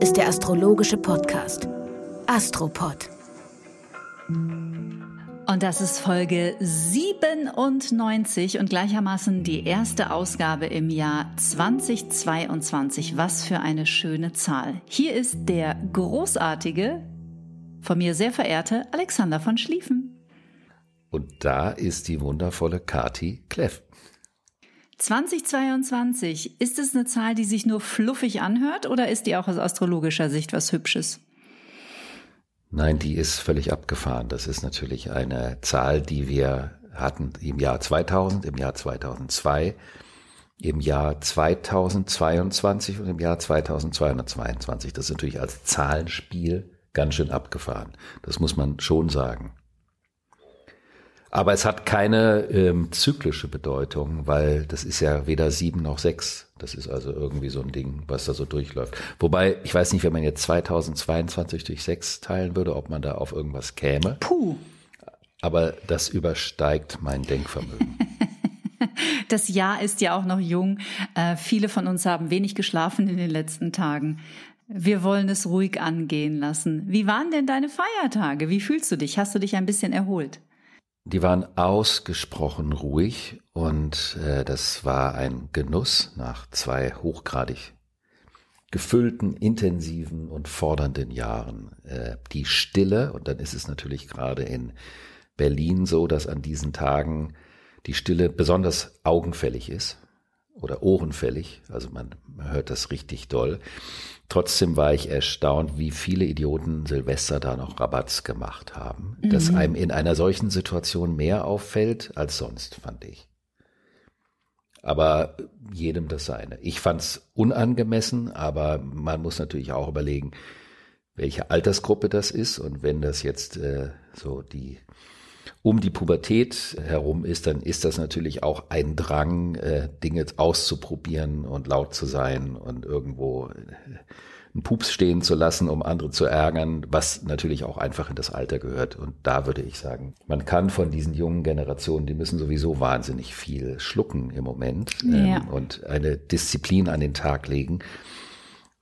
Ist der astrologische Podcast Astropod. Und das ist Folge 97 und gleichermaßen die erste Ausgabe im Jahr 2022. Was für eine schöne Zahl. Hier ist der großartige, von mir sehr verehrte Alexander von Schlieffen. Und da ist die wundervolle Kati Kleff. 2022, ist es eine Zahl, die sich nur fluffig anhört oder ist die auch aus astrologischer Sicht was Hübsches? Nein, die ist völlig abgefahren. Das ist natürlich eine Zahl, die wir hatten im Jahr 2000, im Jahr 2002, im Jahr 2022 und im Jahr 2222. Das ist natürlich als Zahlenspiel ganz schön abgefahren. Das muss man schon sagen. Aber es hat keine ähm, zyklische Bedeutung, weil das ist ja weder sieben noch sechs. Das ist also irgendwie so ein Ding, was da so durchläuft. Wobei, ich weiß nicht, wenn man jetzt 2022 durch sechs teilen würde, ob man da auf irgendwas käme. Puh. Aber das übersteigt mein Denkvermögen. Das Jahr ist ja auch noch jung. Äh, viele von uns haben wenig geschlafen in den letzten Tagen. Wir wollen es ruhig angehen lassen. Wie waren denn deine Feiertage? Wie fühlst du dich? Hast du dich ein bisschen erholt? Die waren ausgesprochen ruhig und äh, das war ein Genuss nach zwei hochgradig gefüllten, intensiven und fordernden Jahren. Äh, die Stille, und dann ist es natürlich gerade in Berlin so, dass an diesen Tagen die Stille besonders augenfällig ist oder ohrenfällig, also man, hört das richtig doll. Trotzdem war ich erstaunt, wie viele Idioten Silvester da noch Rabatz gemacht haben. Mhm. Dass einem in einer solchen Situation mehr auffällt als sonst, fand ich. Aber jedem das seine. Ich fand's unangemessen, aber man muss natürlich auch überlegen, welche Altersgruppe das ist. Und wenn das jetzt äh, so die um die Pubertät herum ist, dann ist das natürlich auch ein Drang, äh, Dinge auszuprobieren und laut zu sein und irgendwo äh, einen Pups stehen zu lassen, um andere zu ärgern, was natürlich auch einfach in das Alter gehört. Und da würde ich sagen, man kann von diesen jungen Generationen, die müssen sowieso wahnsinnig viel schlucken im Moment ähm, ja. und eine Disziplin an den Tag legen.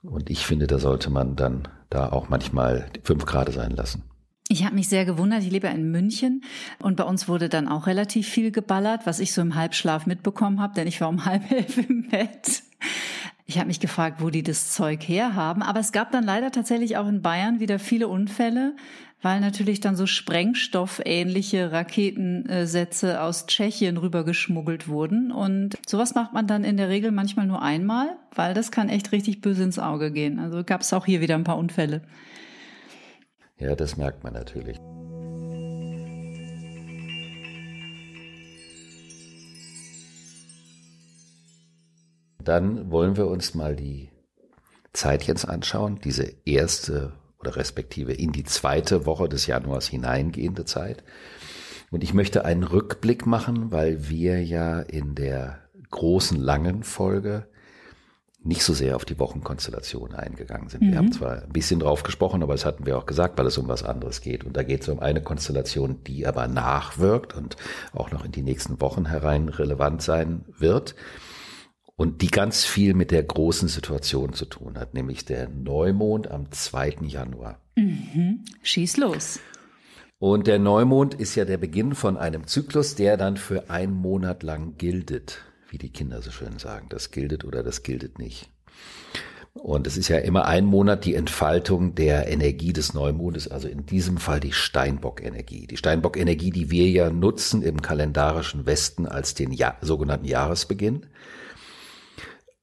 Und ich finde, da sollte man dann da auch manchmal fünf Grad sein lassen. Ich habe mich sehr gewundert. Ich lebe in München und bei uns wurde dann auch relativ viel geballert, was ich so im Halbschlaf mitbekommen habe, denn ich war um halb elf im Bett. Ich habe mich gefragt, wo die das Zeug herhaben. Aber es gab dann leider tatsächlich auch in Bayern wieder viele Unfälle, weil natürlich dann so sprengstoffähnliche Raketensätze aus Tschechien rübergeschmuggelt wurden. Und sowas macht man dann in der Regel manchmal nur einmal, weil das kann echt richtig böse ins Auge gehen. Also gab es auch hier wieder ein paar Unfälle. Ja, das merkt man natürlich. Dann wollen wir uns mal die Zeitchens anschauen, diese erste oder respektive in die zweite Woche des Januars hineingehende Zeit. Und ich möchte einen Rückblick machen, weil wir ja in der großen langen Folge nicht so sehr auf die Wochenkonstellation eingegangen sind. Mhm. Wir haben zwar ein bisschen drauf gesprochen, aber das hatten wir auch gesagt, weil es um was anderes geht. Und da geht es um eine Konstellation, die aber nachwirkt und auch noch in die nächsten Wochen herein relevant sein wird. Und die ganz viel mit der großen Situation zu tun hat, nämlich der Neumond am 2. Januar. Mhm. Schieß los. Und der Neumond ist ja der Beginn von einem Zyklus, der dann für einen Monat lang giltet wie die Kinder so schön sagen. Das giltet oder das giltet nicht. Und es ist ja immer ein Monat die Entfaltung der Energie des Neumondes, also in diesem Fall die Steinbock-Energie. Die Steinbock-Energie, die wir ja nutzen im kalendarischen Westen als den ja sogenannten Jahresbeginn.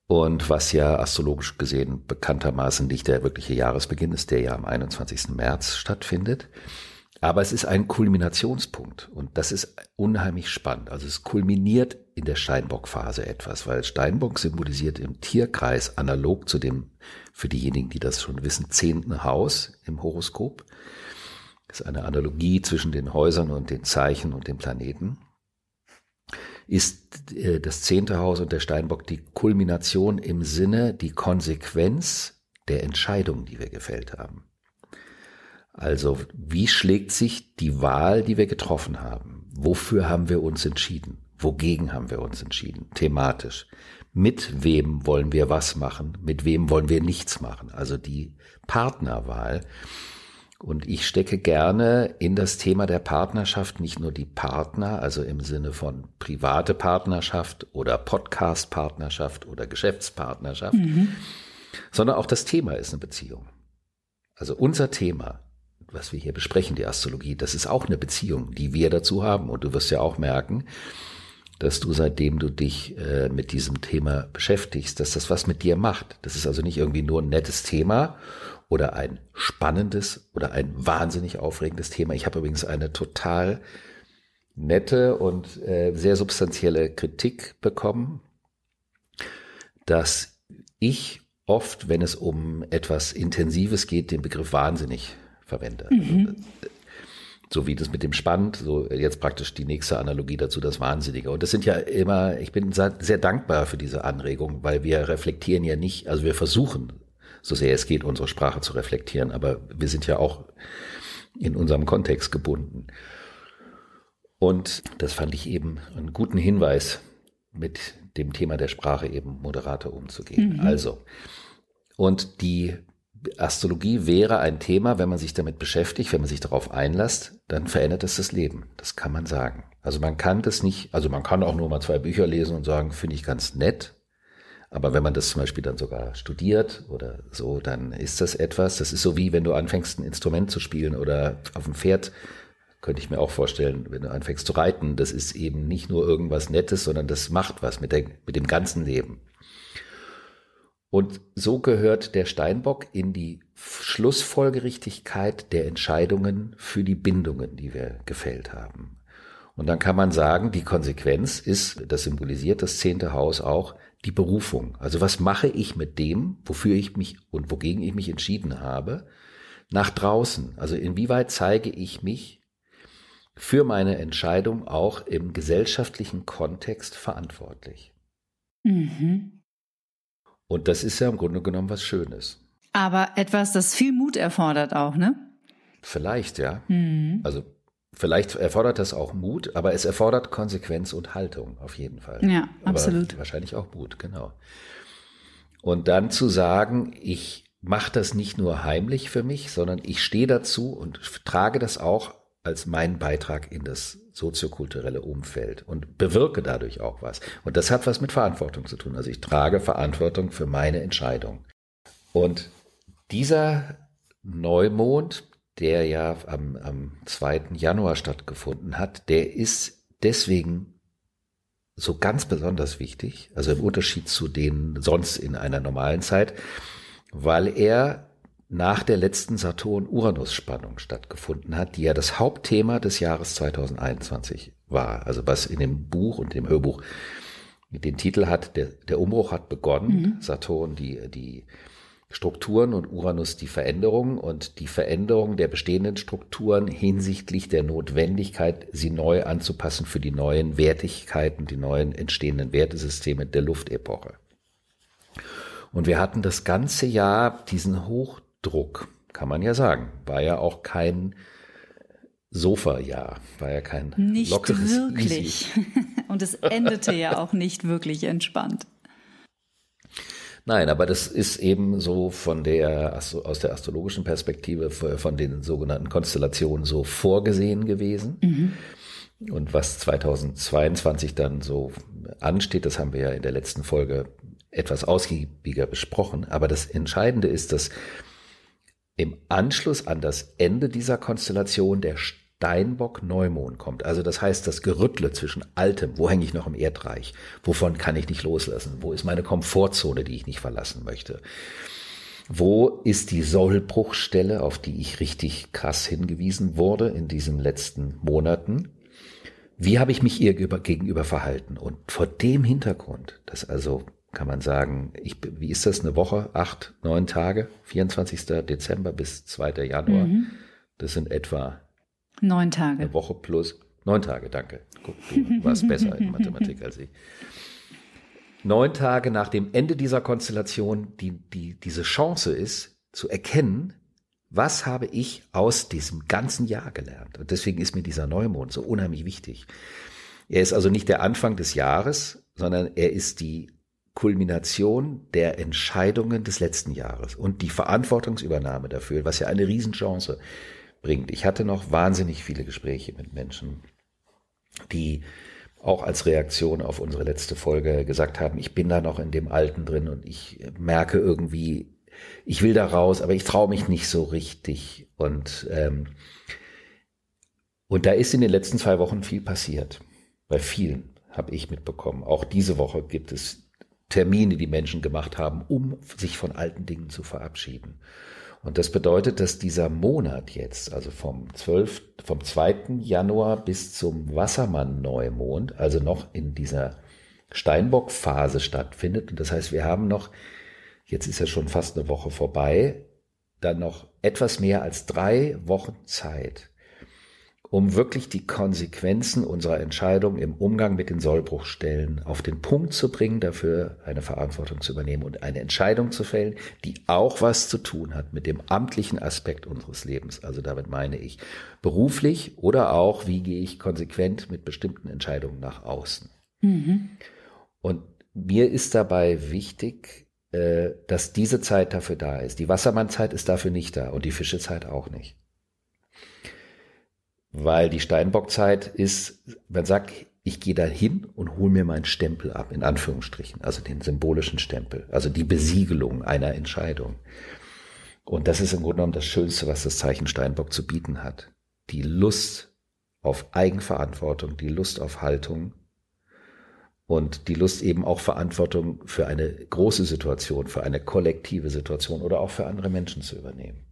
Und was ja astrologisch gesehen bekanntermaßen nicht der wirkliche Jahresbeginn ist, der ja am 21. März stattfindet. Aber es ist ein Kulminationspunkt und das ist unheimlich spannend. Also es kulminiert in der Steinbock-Phase etwas, weil Steinbock symbolisiert im Tierkreis analog zu dem, für diejenigen, die das schon wissen, zehnten Haus im Horoskop. Das ist eine Analogie zwischen den Häusern und den Zeichen und den Planeten. Ist äh, das zehnte Haus und der Steinbock die Kulmination im Sinne, die Konsequenz der Entscheidung, die wir gefällt haben. Also, wie schlägt sich die Wahl, die wir getroffen haben? Wofür haben wir uns entschieden? Wogegen haben wir uns entschieden? Thematisch. Mit wem wollen wir was machen? Mit wem wollen wir nichts machen? Also die Partnerwahl. Und ich stecke gerne in das Thema der Partnerschaft nicht nur die Partner, also im Sinne von private Partnerschaft oder Podcast-Partnerschaft oder Geschäftspartnerschaft, mhm. sondern auch das Thema ist eine Beziehung. Also unser Thema, was wir hier besprechen, die Astrologie, das ist auch eine Beziehung, die wir dazu haben. Und du wirst ja auch merken, dass du seitdem du dich äh, mit diesem Thema beschäftigst, dass das was mit dir macht. Das ist also nicht irgendwie nur ein nettes Thema oder ein spannendes oder ein wahnsinnig aufregendes Thema. Ich habe übrigens eine total nette und äh, sehr substanzielle Kritik bekommen, dass ich oft, wenn es um etwas Intensives geht, den Begriff wahnsinnig verwende. Mhm. So wie das mit dem Spannend, so jetzt praktisch die nächste Analogie dazu, das Wahnsinnige. Und das sind ja immer, ich bin sehr dankbar für diese Anregung, weil wir reflektieren ja nicht, also wir versuchen, so sehr es geht, unsere Sprache zu reflektieren, aber wir sind ja auch in unserem Kontext gebunden. Und das fand ich eben einen guten Hinweis, mit dem Thema der Sprache eben moderater umzugehen. Mhm. Also, und die Astrologie wäre ein Thema, wenn man sich damit beschäftigt, wenn man sich darauf einlässt, dann verändert es das Leben. Das kann man sagen. Also man kann das nicht, also man kann auch nur mal zwei Bücher lesen und sagen, finde ich ganz nett. Aber wenn man das zum Beispiel dann sogar studiert oder so, dann ist das etwas. Das ist so wie wenn du anfängst, ein Instrument zu spielen oder auf dem Pferd, könnte ich mir auch vorstellen, wenn du anfängst zu reiten. Das ist eben nicht nur irgendwas Nettes, sondern das macht was mit, der, mit dem ganzen Leben. Und so gehört der Steinbock in die Schlussfolgerichtigkeit der Entscheidungen für die Bindungen, die wir gefällt haben. Und dann kann man sagen, die Konsequenz ist, das symbolisiert das zehnte Haus auch, die Berufung. Also was mache ich mit dem, wofür ich mich und wogegen ich mich entschieden habe, nach draußen? Also inwieweit zeige ich mich für meine Entscheidung auch im gesellschaftlichen Kontext verantwortlich? Mhm. Und das ist ja im Grunde genommen was Schönes. Aber etwas, das viel Mut erfordert auch, ne? Vielleicht, ja. Mhm. Also vielleicht erfordert das auch Mut, aber es erfordert Konsequenz und Haltung auf jeden Fall. Ja, absolut. Aber wahrscheinlich auch Mut, genau. Und dann zu sagen, ich mache das nicht nur heimlich für mich, sondern ich stehe dazu und trage das auch als meinen Beitrag in das soziokulturelle Umfeld und bewirke dadurch auch was. Und das hat was mit Verantwortung zu tun. Also ich trage Verantwortung für meine Entscheidung. Und dieser Neumond, der ja am, am 2. Januar stattgefunden hat, der ist deswegen so ganz besonders wichtig, also im Unterschied zu denen sonst in einer normalen Zeit, weil er nach der letzten Saturn-Uranus-Spannung stattgefunden hat, die ja das Hauptthema des Jahres 2021 war. Also was in dem Buch und dem Hörbuch den Titel hat, der, der Umbruch hat begonnen. Mhm. Saturn die, die Strukturen und Uranus die Veränderung und die Veränderung der bestehenden Strukturen hinsichtlich der Notwendigkeit, sie neu anzupassen für die neuen Wertigkeiten, die neuen entstehenden Wertesysteme der Luftepoche. Und wir hatten das ganze Jahr diesen hoch Druck, kann man ja sagen. War ja auch kein Sofa-Jahr, war ja kein nicht lockeres wirklich. Easy. Und es endete ja auch nicht wirklich entspannt. Nein, aber das ist eben so von der, aus der astrologischen Perspektive von den sogenannten Konstellationen so vorgesehen gewesen. Mhm. Und was 2022 dann so ansteht, das haben wir ja in der letzten Folge etwas ausgiebiger besprochen. Aber das Entscheidende ist, dass im Anschluss an das Ende dieser Konstellation der Steinbock-Neumond kommt. Also das heißt, das Gerüttle zwischen Altem, wo hänge ich noch im Erdreich, wovon kann ich nicht loslassen, wo ist meine Komfortzone, die ich nicht verlassen möchte. Wo ist die Sollbruchstelle, auf die ich richtig krass hingewiesen wurde in diesen letzten Monaten? wie habe ich mich ihr gegenüber verhalten? Und vor dem Hintergrund, das also kann man sagen, ich, wie ist das, eine Woche, acht, neun Tage, 24. Dezember bis 2. Januar, mhm. das sind etwa neun Tage. Eine Woche plus, neun Tage, danke. Guck, du warst besser in Mathematik als ich. Neun Tage nach dem Ende dieser Konstellation, die, die diese Chance ist, zu erkennen, was habe ich aus diesem ganzen Jahr gelernt? Und deswegen ist mir dieser Neumond so unheimlich wichtig. Er ist also nicht der Anfang des Jahres, sondern er ist die Kulmination der Entscheidungen des letzten Jahres und die Verantwortungsübernahme dafür, was ja eine Riesenchance bringt. Ich hatte noch wahnsinnig viele Gespräche mit Menschen, die auch als Reaktion auf unsere letzte Folge gesagt haben, ich bin da noch in dem Alten drin und ich merke irgendwie, ich will da raus, aber ich traue mich nicht so richtig. Und, ähm, und da ist in den letzten zwei Wochen viel passiert. Bei vielen habe ich mitbekommen. Auch diese Woche gibt es Termine, die Menschen gemacht haben, um sich von alten Dingen zu verabschieden. Und das bedeutet, dass dieser Monat jetzt, also vom 12., vom 2. Januar bis zum Wassermann-Neumond, also noch in dieser Steinbock-Phase stattfindet. Und das heißt, wir haben noch Jetzt ist ja schon fast eine Woche vorbei. Dann noch etwas mehr als drei Wochen Zeit, um wirklich die Konsequenzen unserer Entscheidung im Umgang mit den Sollbruchstellen auf den Punkt zu bringen, dafür eine Verantwortung zu übernehmen und eine Entscheidung zu fällen, die auch was zu tun hat mit dem amtlichen Aspekt unseres Lebens. Also damit meine ich beruflich oder auch, wie gehe ich konsequent mit bestimmten Entscheidungen nach außen. Mhm. Und mir ist dabei wichtig, äh, dass diese Zeit dafür da ist. Die Wassermannzeit ist dafür nicht da und die Fischezeit auch nicht. Weil die Steinbockzeit ist, man sagt, ich gehe da hin und hole mir meinen Stempel ab, in Anführungsstrichen, also den symbolischen Stempel, also die Besiegelung einer Entscheidung. Und das ist im Grunde genommen das Schönste, was das Zeichen Steinbock zu bieten hat. Die Lust auf Eigenverantwortung, die Lust auf Haltung, und die Lust eben auch Verantwortung für eine große Situation, für eine kollektive Situation oder auch für andere Menschen zu übernehmen.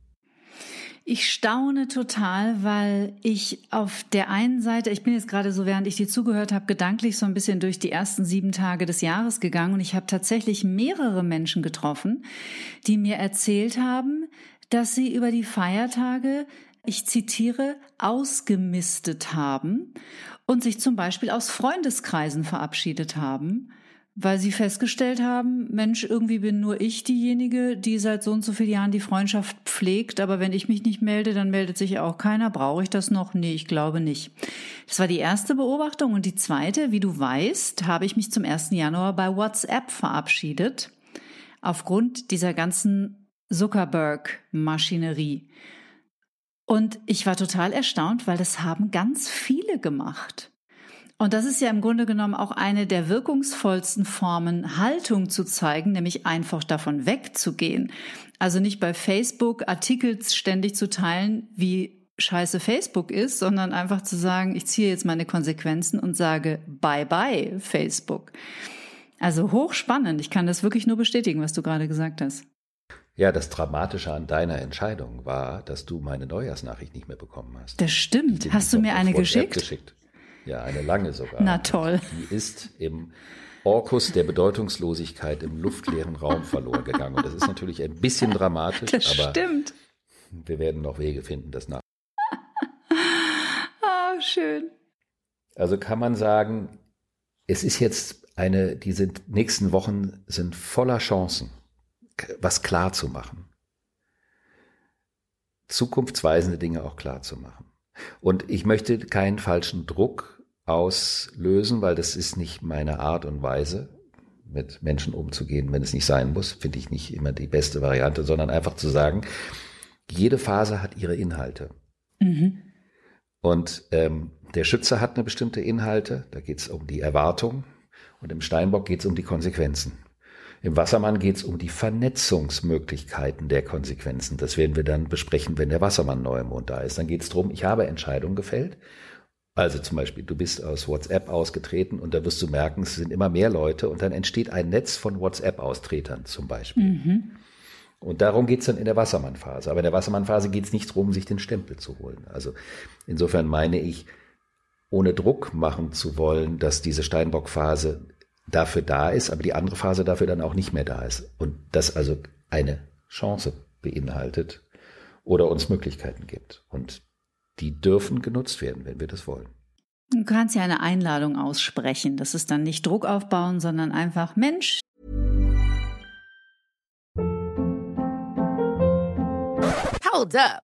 Ich staune total, weil ich auf der einen Seite, ich bin jetzt gerade so, während ich dir zugehört habe, gedanklich so ein bisschen durch die ersten sieben Tage des Jahres gegangen und ich habe tatsächlich mehrere Menschen getroffen, die mir erzählt haben, dass sie über die Feiertage, ich zitiere, ausgemistet haben und sich zum Beispiel aus Freundeskreisen verabschiedet haben, weil sie festgestellt haben, Mensch, irgendwie bin nur ich diejenige, die seit so und so vielen Jahren die Freundschaft pflegt, aber wenn ich mich nicht melde, dann meldet sich auch keiner. Brauche ich das noch? Nee, ich glaube nicht. Das war die erste Beobachtung. Und die zweite, wie du weißt, habe ich mich zum 1. Januar bei WhatsApp verabschiedet, aufgrund dieser ganzen Zuckerberg-Maschinerie. Und ich war total erstaunt, weil das haben ganz viele gemacht. Und das ist ja im Grunde genommen auch eine der wirkungsvollsten Formen, Haltung zu zeigen, nämlich einfach davon wegzugehen. Also nicht bei Facebook Artikel ständig zu teilen, wie scheiße Facebook ist, sondern einfach zu sagen, ich ziehe jetzt meine Konsequenzen und sage Bye bye Facebook. Also hochspannend. Ich kann das wirklich nur bestätigen, was du gerade gesagt hast. Ja, das Dramatische an deiner Entscheidung war, dass du meine Neujahrsnachricht nicht mehr bekommen hast. Das stimmt. Hast du mir eine geschickt? geschickt? Ja, eine lange sogar. Na toll. Die ist im Orkus der Bedeutungslosigkeit im luftleeren Raum verloren gegangen. Und das ist natürlich ein bisschen dramatisch, das aber stimmt. wir werden noch Wege finden, das nach. ah, schön. Also kann man sagen, es ist jetzt eine, diese nächsten Wochen sind voller Chancen was klar zu machen. Zukunftsweisende Dinge auch klar zu machen. Und ich möchte keinen falschen Druck auslösen, weil das ist nicht meine Art und Weise, mit Menschen umzugehen, wenn es nicht sein muss, finde ich nicht immer die beste Variante, sondern einfach zu sagen, jede Phase hat ihre Inhalte. Mhm. Und ähm, der Schütze hat eine bestimmte Inhalte, da geht es um die Erwartung und im Steinbock geht es um die Konsequenzen. Im Wassermann geht es um die Vernetzungsmöglichkeiten der Konsequenzen. Das werden wir dann besprechen, wenn der Wassermann Neumond da ist. Dann geht es darum, ich habe Entscheidungen gefällt. Also zum Beispiel, du bist aus WhatsApp ausgetreten und da wirst du merken, es sind immer mehr Leute und dann entsteht ein Netz von WhatsApp-Austretern zum Beispiel. Mhm. Und darum geht es dann in der Wassermannphase. Aber in der Wassermannphase geht es nicht darum, sich den Stempel zu holen. Also insofern meine ich, ohne Druck machen zu wollen, dass diese Steinbock-Phase dafür da ist, aber die andere Phase dafür dann auch nicht mehr da ist. Und das also eine Chance beinhaltet oder uns Möglichkeiten gibt. Und die dürfen genutzt werden, wenn wir das wollen. Du kannst ja eine Einladung aussprechen. Das ist dann nicht Druck aufbauen, sondern einfach, Mensch. Hold up.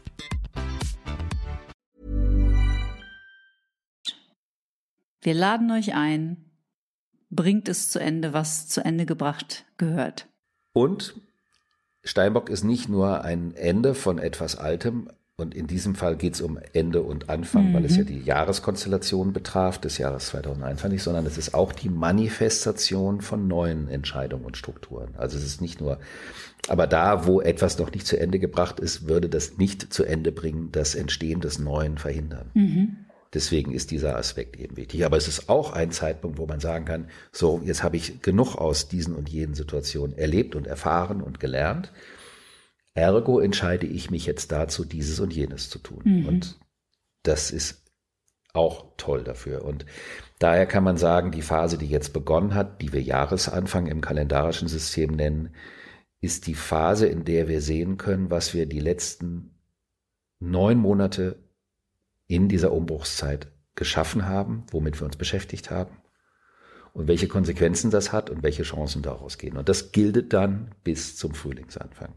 Wir laden euch ein, bringt es zu Ende, was zu Ende gebracht gehört. Und Steinbock ist nicht nur ein Ende von etwas Altem, und in diesem Fall geht es um Ende und Anfang, mhm. weil es ja die Jahreskonstellation betraf des Jahres 2021, sondern es ist auch die Manifestation von neuen Entscheidungen und Strukturen. Also es ist nicht nur, aber da, wo etwas noch nicht zu Ende gebracht ist, würde das nicht zu Ende bringen, das Entstehen des Neuen verhindern. Mhm. Deswegen ist dieser Aspekt eben wichtig. Aber es ist auch ein Zeitpunkt, wo man sagen kann, so, jetzt habe ich genug aus diesen und jenen Situationen erlebt und erfahren und gelernt. Ergo entscheide ich mich jetzt dazu, dieses und jenes zu tun. Mhm. Und das ist auch toll dafür. Und daher kann man sagen, die Phase, die jetzt begonnen hat, die wir Jahresanfang im kalendarischen System nennen, ist die Phase, in der wir sehen können, was wir die letzten neun Monate in dieser Umbruchszeit geschaffen haben, womit wir uns beschäftigt haben und welche Konsequenzen das hat und welche Chancen daraus gehen. Und das gilt dann bis zum Frühlingsanfang.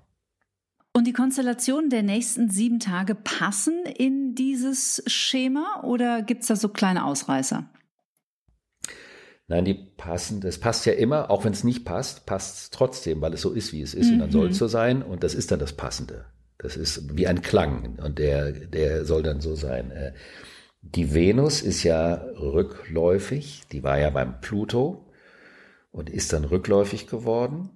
Und die Konstellationen der nächsten sieben Tage passen in dieses Schema oder gibt es da so kleine Ausreißer? Nein, die passen, das passt ja immer, auch wenn es nicht passt, passt es trotzdem, weil es so ist, wie es ist. Mhm. Und dann soll es mhm. so sein und das ist dann das Passende. Das ist wie ein Klang und der, der soll dann so sein. Äh, die Venus ist ja rückläufig, die war ja beim Pluto und ist dann rückläufig geworden.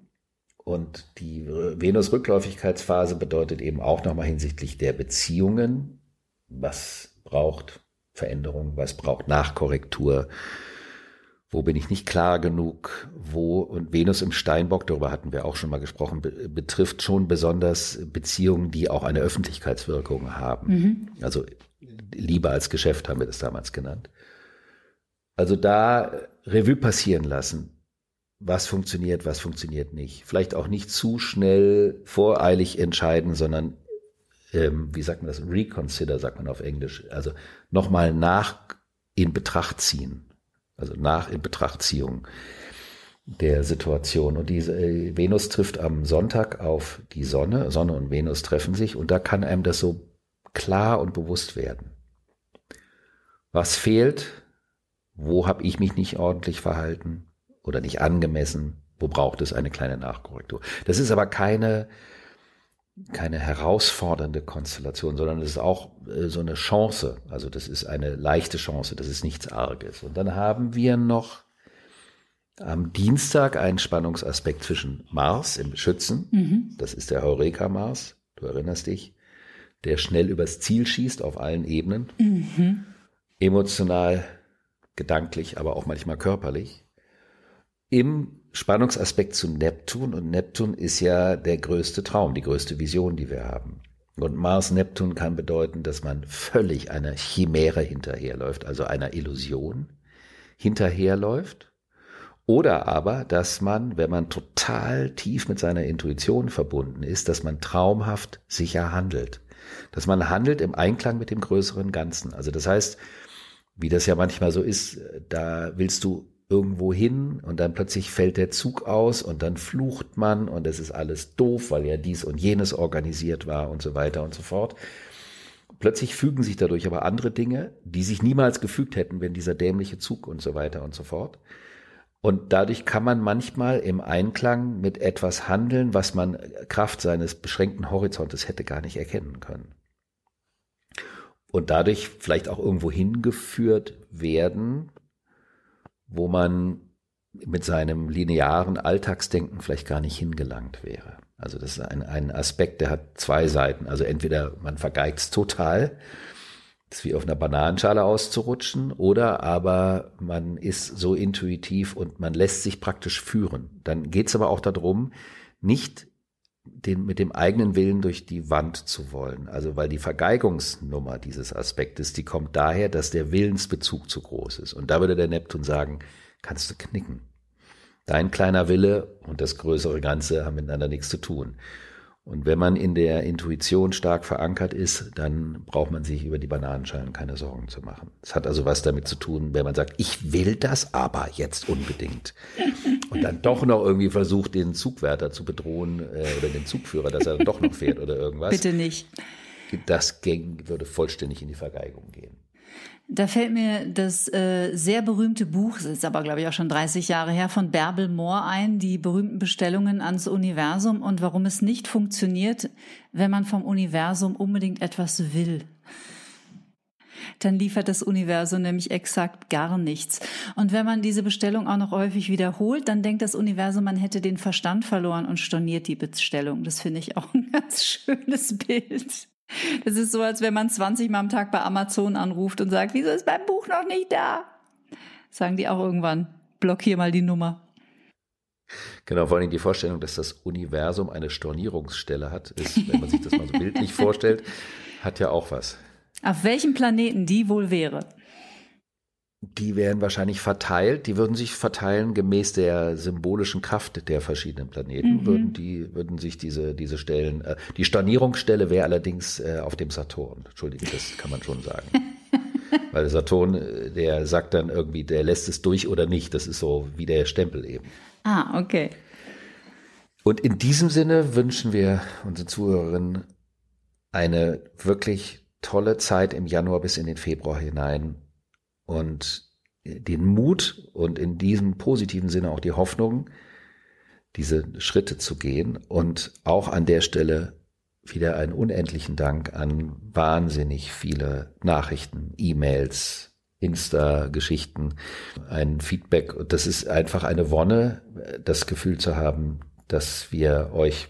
Und die Venus-Rückläufigkeitsphase bedeutet eben auch nochmal hinsichtlich der Beziehungen, was braucht Veränderung, was braucht Nachkorrektur, wo bin ich nicht klar genug, wo und Venus im Steinbock, darüber hatten wir auch schon mal gesprochen, be betrifft schon besonders Beziehungen, die auch eine Öffentlichkeitswirkung haben. Mhm. Also Liebe als Geschäft haben wir das damals genannt. Also da Revue passieren lassen, was funktioniert, was funktioniert nicht. Vielleicht auch nicht zu schnell voreilig entscheiden, sondern ähm, wie sagt man das? Reconsider sagt man auf Englisch. Also nochmal nach in Betracht ziehen also nach Inbetrachtziehung der Situation. Und diese äh, Venus trifft am Sonntag auf die Sonne. Sonne und Venus treffen sich und da kann einem das so klar und bewusst werden. Was fehlt? Wo habe ich mich nicht ordentlich verhalten oder nicht angemessen? Wo braucht es eine kleine Nachkorrektur? Das ist aber keine keine herausfordernde Konstellation, sondern es ist auch äh, so eine Chance. Also das ist eine leichte Chance, das ist nichts Arges. Und dann haben wir noch am Dienstag einen Spannungsaspekt zwischen Mars im Schützen, mhm. das ist der Heureka Mars, du erinnerst dich, der schnell übers Ziel schießt auf allen Ebenen, mhm. emotional, gedanklich, aber auch manchmal körperlich. Im Spannungsaspekt zu Neptun und Neptun ist ja der größte Traum, die größte Vision, die wir haben. Und Mars-Neptun kann bedeuten, dass man völlig einer Chimäre hinterherläuft, also einer Illusion hinterherläuft. Oder aber, dass man, wenn man total tief mit seiner Intuition verbunden ist, dass man traumhaft sicher handelt. Dass man handelt im Einklang mit dem größeren Ganzen. Also das heißt, wie das ja manchmal so ist, da willst du irgendwo hin und dann plötzlich fällt der Zug aus und dann flucht man und es ist alles doof, weil ja dies und jenes organisiert war und so weiter und so fort. Plötzlich fügen sich dadurch aber andere Dinge, die sich niemals gefügt hätten, wenn dieser dämliche Zug und so weiter und so fort. Und dadurch kann man manchmal im Einklang mit etwas handeln, was man Kraft seines beschränkten Horizontes hätte gar nicht erkennen können. Und dadurch vielleicht auch irgendwo hingeführt werden, wo man mit seinem linearen Alltagsdenken vielleicht gar nicht hingelangt wäre. Also das ist ein, ein Aspekt, der hat zwei Seiten. Also entweder man vergeigt es total, das wie auf einer Bananenschale auszurutschen, oder aber man ist so intuitiv und man lässt sich praktisch führen. Dann geht es aber auch darum, nicht den, mit dem eigenen Willen durch die Wand zu wollen. Also weil die Vergeigungsnummer dieses Aspektes, die kommt daher, dass der Willensbezug zu groß ist. Und da würde der Neptun sagen, kannst du knicken. Dein kleiner Wille und das größere Ganze haben miteinander nichts zu tun. Und wenn man in der Intuition stark verankert ist, dann braucht man sich über die Bananenschalen keine Sorgen zu machen. Es hat also was damit zu tun, wenn man sagt, ich will das aber jetzt unbedingt. Und dann doch noch irgendwie versucht, den Zugwärter zu bedrohen äh, oder den Zugführer, dass er dann doch noch fährt oder irgendwas. Bitte nicht. Das ging, würde vollständig in die Vergeigung gehen. Da fällt mir das äh, sehr berühmte Buch, das ist aber glaube ich auch schon 30 Jahre her, von Bärbel Mohr ein, die berühmten Bestellungen ans Universum und warum es nicht funktioniert, wenn man vom Universum unbedingt etwas will. Dann liefert das Universum nämlich exakt gar nichts. Und wenn man diese Bestellung auch noch häufig wiederholt, dann denkt das Universum, man hätte den Verstand verloren und storniert die Bestellung. Das finde ich auch ein ganz schönes Bild. Das ist so, als wenn man 20 Mal am Tag bei Amazon anruft und sagt, wieso ist mein Buch noch nicht da? Sagen die auch irgendwann, blockier mal die Nummer. Genau, vor allem die Vorstellung, dass das Universum eine Stornierungsstelle hat, ist, wenn man sich das mal so bildlich vorstellt, hat ja auch was. Auf welchem Planeten die wohl wäre? Die wären wahrscheinlich verteilt, die würden sich verteilen gemäß der symbolischen Kraft der verschiedenen Planeten, mhm. würden die, würden sich diese, diese Stellen, äh, die Stornierungsstelle wäre allerdings äh, auf dem Saturn. Entschuldige, das kann man schon sagen. Weil Saturn, äh, der sagt dann irgendwie, der lässt es durch oder nicht. Das ist so wie der Stempel eben. Ah, okay. Und in diesem Sinne wünschen wir unseren Zuhörerinnen eine wirklich tolle Zeit im Januar bis in den Februar hinein und den Mut und in diesem positiven Sinne auch die Hoffnung, diese Schritte zu gehen und auch an der Stelle wieder einen unendlichen Dank an wahnsinnig viele Nachrichten, E-Mails, Insta-Geschichten, ein Feedback. Das ist einfach eine Wonne, das Gefühl zu haben, dass wir euch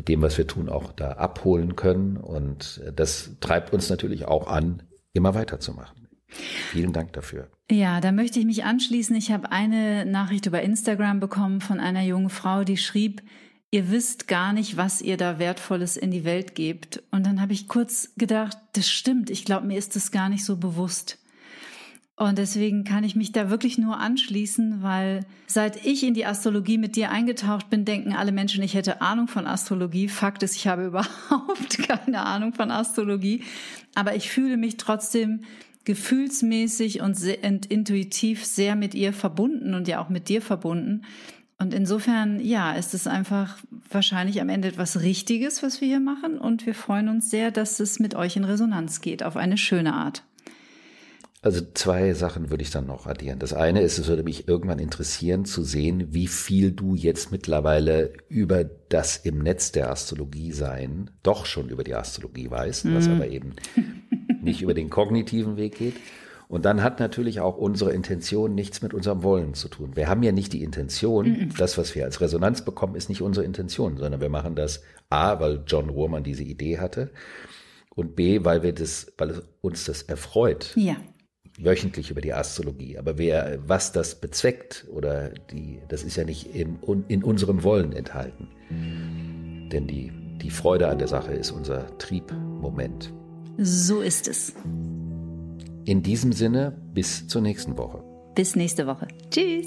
mit dem, was wir tun, auch da abholen können. Und das treibt uns natürlich auch an, immer weiterzumachen. Vielen Dank dafür. Ja, da möchte ich mich anschließen. Ich habe eine Nachricht über Instagram bekommen von einer jungen Frau, die schrieb, ihr wisst gar nicht, was ihr da Wertvolles in die Welt gebt. Und dann habe ich kurz gedacht, das stimmt. Ich glaube, mir ist das gar nicht so bewusst. Und deswegen kann ich mich da wirklich nur anschließen, weil seit ich in die Astrologie mit dir eingetaucht bin, denken alle Menschen, ich hätte Ahnung von Astrologie. Fakt ist, ich habe überhaupt keine Ahnung von Astrologie. Aber ich fühle mich trotzdem gefühlsmäßig und, intuitiv sehr mit ihr verbunden und ja auch mit dir verbunden. Und insofern, ja, ist es einfach wahrscheinlich am Ende etwas Richtiges, was wir hier machen. Und wir freuen uns sehr, dass es mit euch in Resonanz geht, auf eine schöne Art. Also zwei Sachen würde ich dann noch addieren. Das eine ist, es würde mich irgendwann interessieren zu sehen, wie viel du jetzt mittlerweile über das im Netz der Astrologie sein doch schon über die Astrologie weißt, mhm. was aber eben nicht über den kognitiven Weg geht. Und dann hat natürlich auch unsere Intention nichts mit unserem Wollen zu tun. Wir haben ja nicht die Intention, mhm. das, was wir als Resonanz bekommen, ist nicht unsere Intention, sondern wir machen das A, weil John Ruhrmann diese Idee hatte und B, weil wir das, weil uns das erfreut. Ja wöchentlich über die Astrologie. Aber wer, was das bezweckt oder die, das ist ja nicht in, in unserem Wollen enthalten. Denn die, die Freude an der Sache ist unser Triebmoment. So ist es. In diesem Sinne, bis zur nächsten Woche. Bis nächste Woche. Tschüss.